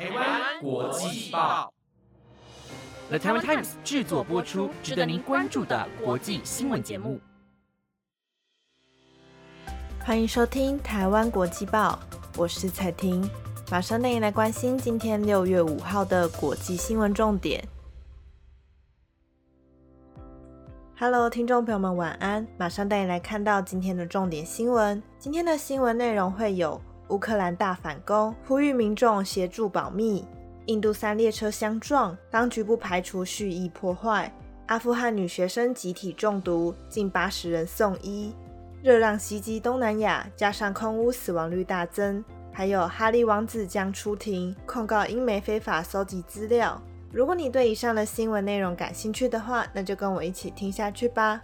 台湾国际报，The Taiwan Times 制作播出，值得您关注的国际新闻节目。欢迎收听台湾国际报，我是彩婷，马上带你来关心今天六月五号的国际新闻重点。Hello，听众朋友们，晚安！马上带你来看到今天的重点新闻。今天的新闻内容会有：乌克兰大反攻，呼吁民众协助保密；印度三列车相撞，当局不排除蓄意破坏；阿富汗女学生集体中毒，近八十人送医；热浪袭击东南亚，加上空屋死亡率大增；还有哈利王子将出庭控告英媒非法搜集资料。如果你对以上的新闻内容感兴趣的话，那就跟我一起听下去吧。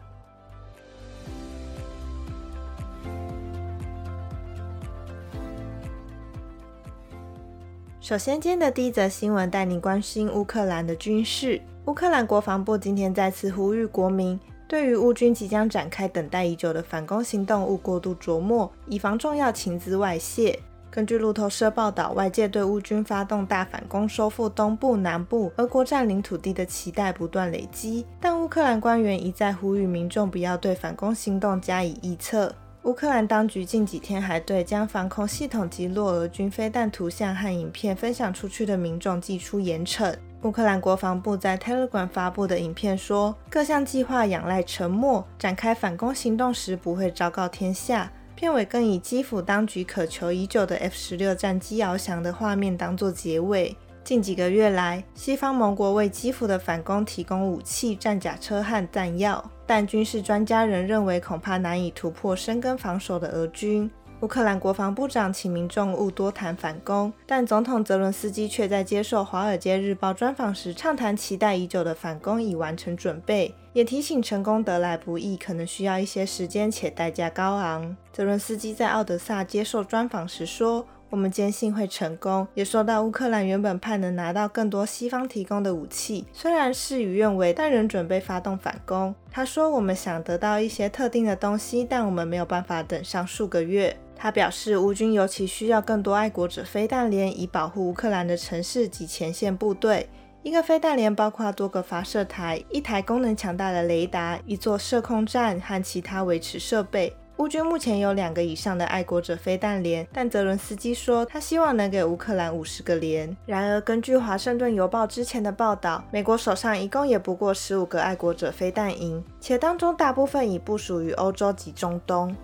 首先，今天的第一则新闻带你关心乌克兰的军事。乌克兰国防部今天再次呼吁国民，对于乌军即将展开等待已久的反攻行动勿过度琢磨，以防重要情资外泄。根据路透社报道，外界对乌军发动大反攻、收复东部、南部俄国占领土地的期待不断累积，但乌克兰官员一再呼吁民众不要对反攻行动加以臆测。乌克兰当局近几天还对将防空系统及落俄军飞弹图像和影片分享出去的民众寄出严惩。乌克兰国防部在 Telegram 发布的影片说，各项计划仰赖沉默，展开反攻行动时不会昭告天下。片尾更以基辅当局渴求已久的 F 十六战机翱翔的画面当作结尾。近几个月来，西方盟国为基辅的反攻提供武器、战甲车和弹药，但军事专家仍认为恐怕难以突破深根防守的俄军。乌克兰国防部长请民众勿多谈反攻，但总统泽伦斯基却在接受《华尔街日报》专访时畅谈期待已久的反攻已完成准备，也提醒成功得来不易，可能需要一些时间且代价高昂。泽伦斯基在奥德萨接受专访时说。我们坚信会成功，也说到乌克兰原本盼能拿到更多西方提供的武器，虽然事与愿违，但仍准备发动反攻。他说：“我们想得到一些特定的东西，但我们没有办法等上数个月。”他表示，乌军尤其需要更多爱国者飞弹连，以保护乌克兰的城市及前线部队。一个飞弹连包括多个发射台、一台功能强大的雷达、一座射控站和其他维持设备。乌军目前有两个以上的爱国者飞弹连，但泽伦斯基说他希望能给乌克兰五十个连。然而，根据华盛顿邮报之前的报道，美国手上一共也不过十五个爱国者飞弹营，且当中大部分已部署于欧洲及中东。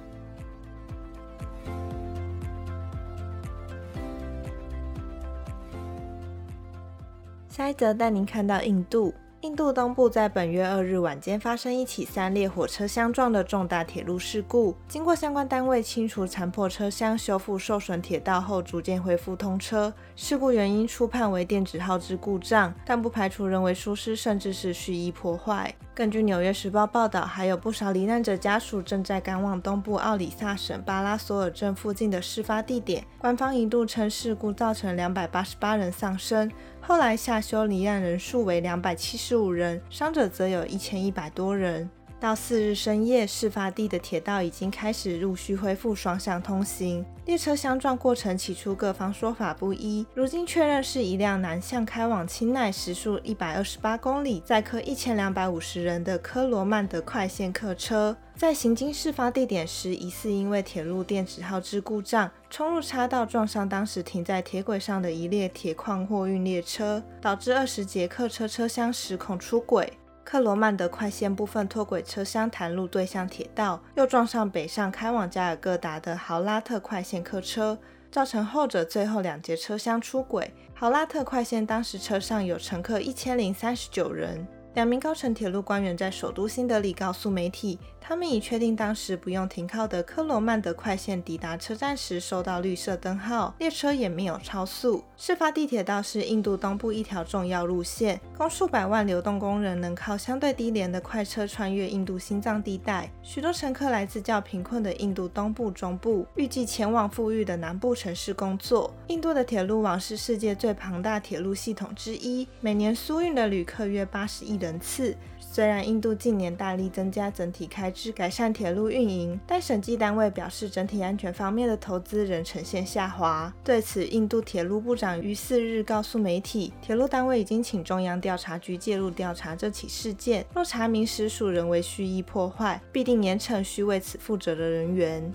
下一则带您看到印度。印度东部在本月二日晚间发生一起三列火车相撞的重大铁路事故。经过相关单位清除残破车厢、修复受损铁道后，逐渐恢复通车。事故原因初判为电子耗资故障，但不排除人为疏失，甚至是蓄意破坏。根据《纽约时报》报道，还有不少罹难者家属正在赶往东部奥里萨省巴拉索尔镇附近的事发地点。官方一度称事故造成两百八十八人丧生。后来下修罹难人数为两百七十五人，伤者则有一千一百多人。到四日深夜，事发地的铁道已经开始陆续恢复双向通行。列车相撞过程起初各方说法不一，如今确认是一辆南向开往青奈、时速一百二十八公里、载客一千两百五十人的科罗曼德快线客车。在行经事发地点时，疑似因为铁路电子耗资故障，冲入岔道，撞上当时停在铁轨上的一列铁矿货运列车，导致二十节客车车厢失控出轨。克罗曼德快线部分脱轨车厢弹入对向铁道，又撞上北上开往加尔各答的豪拉特快线客车，造成后者最后两节车厢出轨。豪拉特快线当时车上有乘客一千零三十九人。两名高层铁路官员在首都新德里告诉媒体，他们已确定当时不用停靠的科罗曼德快线抵达车站时收到绿色灯号，列车也没有超速。事发地铁道是印度东部一条重要路线，供数百万流动工人能靠相对低廉的快车穿越印度心脏地带。许多乘客来自较贫困的印度东部、中部，预计前往富裕的南部城市工作。印度的铁路网是世界最庞大铁路系统之一，每年输运的旅客约八十亿。人次。虽然印度近年大力增加整体开支，改善铁路运营，但审计单位表示，整体安全方面的投资仍呈现下滑。对此，印度铁路部长于四日告诉媒体，铁路单位已经请中央调查局介入调查这起事件，若查明实属人为蓄意破坏，必定严惩需为此负责的人员。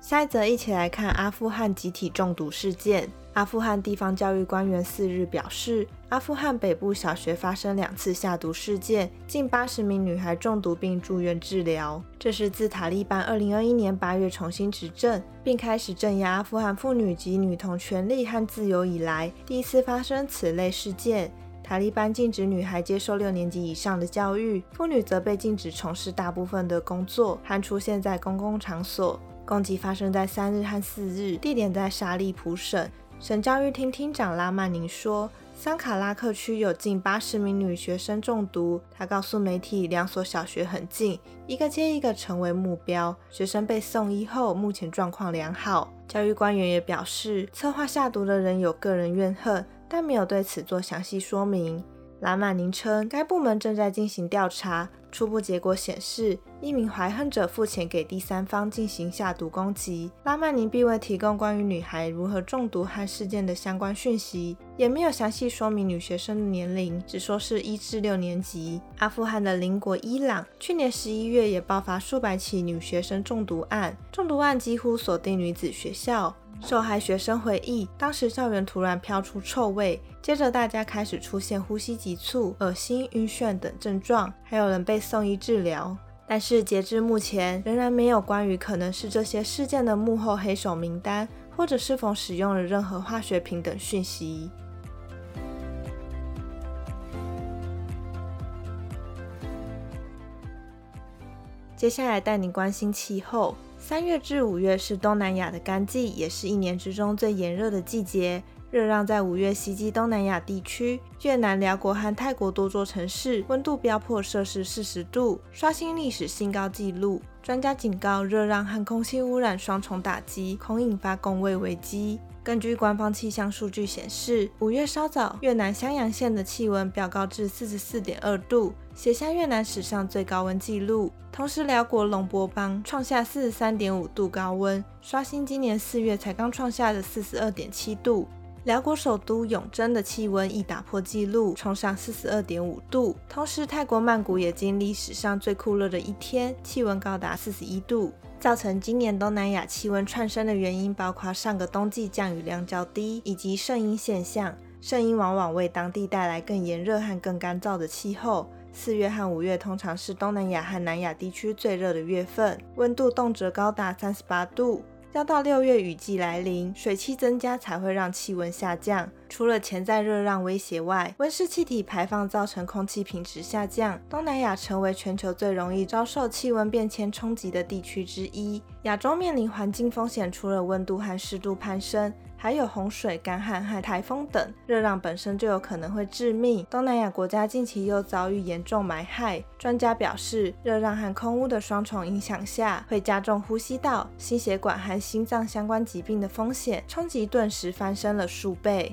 下一则，一起来看阿富汗集体中毒事件。阿富汗地方教育官员四日表示，阿富汗北部小学发生两次下毒事件，近八十名女孩中毒并住院治疗。这是自塔利班二零二一年八月重新执政，并开始镇压阿富汗妇女及女童权利和自由以来，第一次发生此类事件。塔利班禁止女孩接受六年级以上的教育，妇女则被禁止从事大部分的工作和出现在公共场所。攻击发生在三日和四日，地点在沙利普省。省教育厅厅长拉曼宁说，桑卡拉克区有近八十名女学生中毒。他告诉媒体，两所小学很近，一个接一个成为目标。学生被送医后，目前状况良好。教育官员也表示，策划下毒的人有个人怨恨，但没有对此做详细说明。拉曼宁称，该部门正在进行调查。初步结果显示，一名怀恨者付钱给第三方进行下毒攻击。拉曼尼并未提供关于女孩如何中毒和事件的相关讯息，也没有详细说明女学生的年龄，只说是一至六年级。阿富汗的邻国伊朗去年十一月也爆发数百起女学生中毒案，中毒案几乎锁定女子学校。受害学生回忆，当时校园突然飘出臭味，接着大家开始出现呼吸急促、恶心、晕眩等症状，还有人被送医治疗。但是截至目前，仍然没有关于可能是这些事件的幕后黑手名单，或者是否使用了任何化学品等讯息。接下来带你关心气候。三月至五月是东南亚的干季，也是一年之中最炎热的季节。热浪在五月袭击东南亚地区，越南、辽国和泰国多座城市温度飙破摄氏四十度，刷新历史新高纪录。专家警告，热浪和空气污染双重打击，恐引发供卫危机。根据官方气象数据显示，五月稍早，越南襄阳县的气温飙高至四十四点二度，写下越南史上最高温纪录。同时，辽国龙波邦创下四十三点五度高温，刷新今年四月才刚创下的四十二点七度。辽国首都永贞的气温亦打破纪录，冲上四十二点五度。同时，泰国曼谷也经历史上最酷热的一天，气温高达四十一度。造成今年东南亚气温窜升的原因，包括上个冬季降雨量较低，以及圣婴现象。圣婴往往为当地带来更炎热和更干燥的气候。四月和五月通常是东南亚和南亚地区最热的月份，温度动辄高达三十八度。要到六月雨季来临，水汽增加才会让气温下降。除了潜在热浪威胁外，温室气体排放造成空气品质下降。东南亚成为全球最容易遭受气温变迁冲击的地区之一。亚洲面临环境风险，除了温度和湿度攀升。还有洪水、干旱和台风等，热浪本身就有可能会致命。东南亚国家近期又遭遇严重霾害，专家表示，热浪和空污的双重影响下，会加重呼吸道、心血管和心脏相关疾病的风险，冲击顿时翻升了数倍。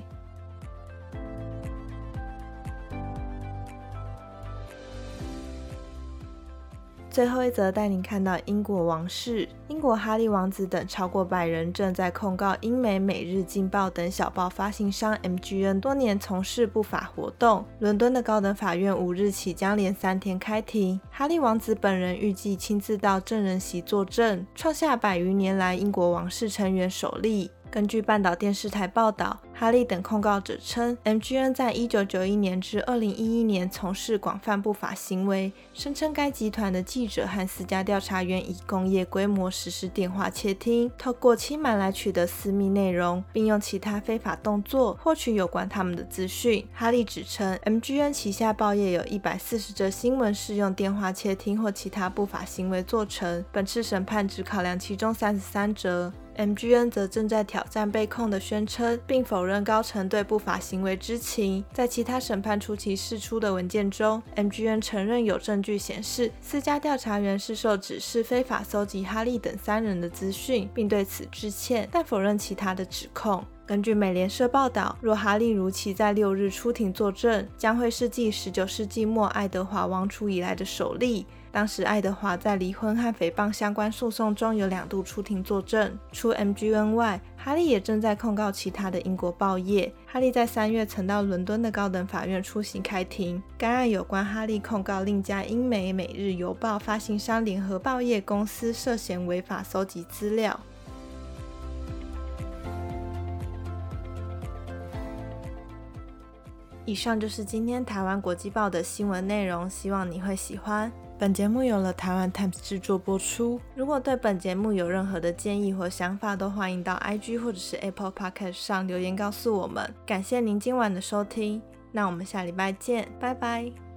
最后一则带您看到英国王室，英国哈利王子等超过百人正在控告英美《每日镜报》等小报发行商 MGN 多年从事不法活动。伦敦的高等法院五日起将连三天开庭，哈利王子本人预计亲自到证人席作证，创下百余年来英国王室成员首例。根据半岛电视台报道，哈利等控告者称，MGN 在1991年至2011年从事广泛不法行为，声称该集团的记者和私家调查员以工业规模实施电话窃听，透过欺瞒来取得私密内容，并用其他非法动作获取有关他们的资讯。哈利指称，MGN 旗下报业有一百四十则新闻是用电话窃听或其他不法行为做成，本次审判只考量其中三十三则。MGN 则正在挑战被控的宣称，并否认。高层对不法行为知情。在其他审判初期释出的文件中，MGN 承认有证据显示私家调查员是受指示非法搜集哈利等三人的资讯，并对此致歉，但否认其他的指控。根据美联社报道，若哈利如期在六日出庭作证，将会是继十九世纪末爱德华王储以来的首例。当时，爱德华在离婚和诽谤相关诉讼中有两度出庭作证。除 MGN 外，哈利也正在控告其他的英国报业。哈利在三月曾到伦敦的高等法院出席开庭。该案有关哈利控告另家英美《每日邮报》发行商联合报业公司涉嫌违法搜集资料。以上就是今天台湾国际报的新闻内容，希望你会喜欢。本节目由了台湾 Times 制作播出。如果对本节目有任何的建议或想法，都欢迎到 IG 或者是 Apple Podcast 上留言告诉我们。感谢您今晚的收听，那我们下礼拜见，拜拜。